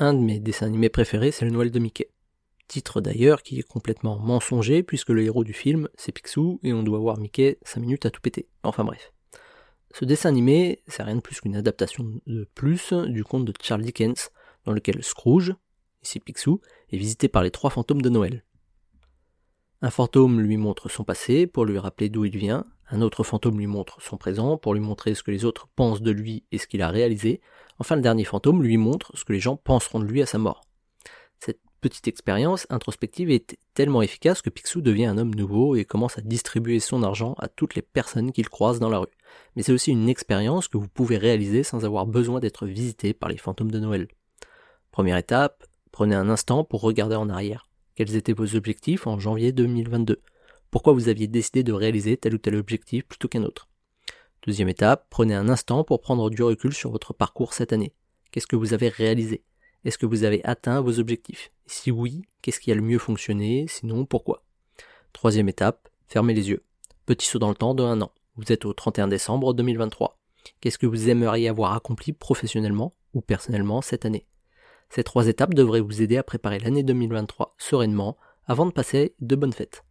Un de mes dessins animés préférés, c'est le Noël de Mickey. Titre d'ailleurs qui est complètement mensonger puisque le héros du film, c'est Picsou et on doit voir Mickey 5 minutes à tout péter. Enfin bref. Ce dessin animé, c'est rien de plus qu'une adaptation de plus du conte de Charles Dickens, dans lequel Scrooge, ici Picsou, est visité par les trois fantômes de Noël. Un fantôme lui montre son passé pour lui rappeler d'où il vient, un autre fantôme lui montre son présent pour lui montrer ce que les autres pensent de lui et ce qu'il a réalisé, enfin le dernier fantôme lui montre ce que les gens penseront de lui à sa mort. Cette petite expérience introspective est tellement efficace que Picsou devient un homme nouveau et commence à distribuer son argent à toutes les personnes qu'il croise dans la rue. Mais c'est aussi une expérience que vous pouvez réaliser sans avoir besoin d'être visité par les fantômes de Noël. Première étape, prenez un instant pour regarder en arrière. Quels étaient vos objectifs en janvier 2022 Pourquoi vous aviez décidé de réaliser tel ou tel objectif plutôt qu'un autre? Deuxième étape, prenez un instant pour prendre du recul sur votre parcours cette année. Qu'est-ce que vous avez réalisé? Est-ce que vous avez atteint vos objectifs? Si oui, qu'est-ce qui a le mieux fonctionné? Sinon, pourquoi? Troisième étape, fermez les yeux. Petit saut dans le temps de un an. Vous êtes au 31 décembre 2023. Qu'est-ce que vous aimeriez avoir accompli professionnellement ou personnellement cette année? Ces trois étapes devraient vous aider à préparer l'année 2023 sereinement avant de passer de bonnes fêtes.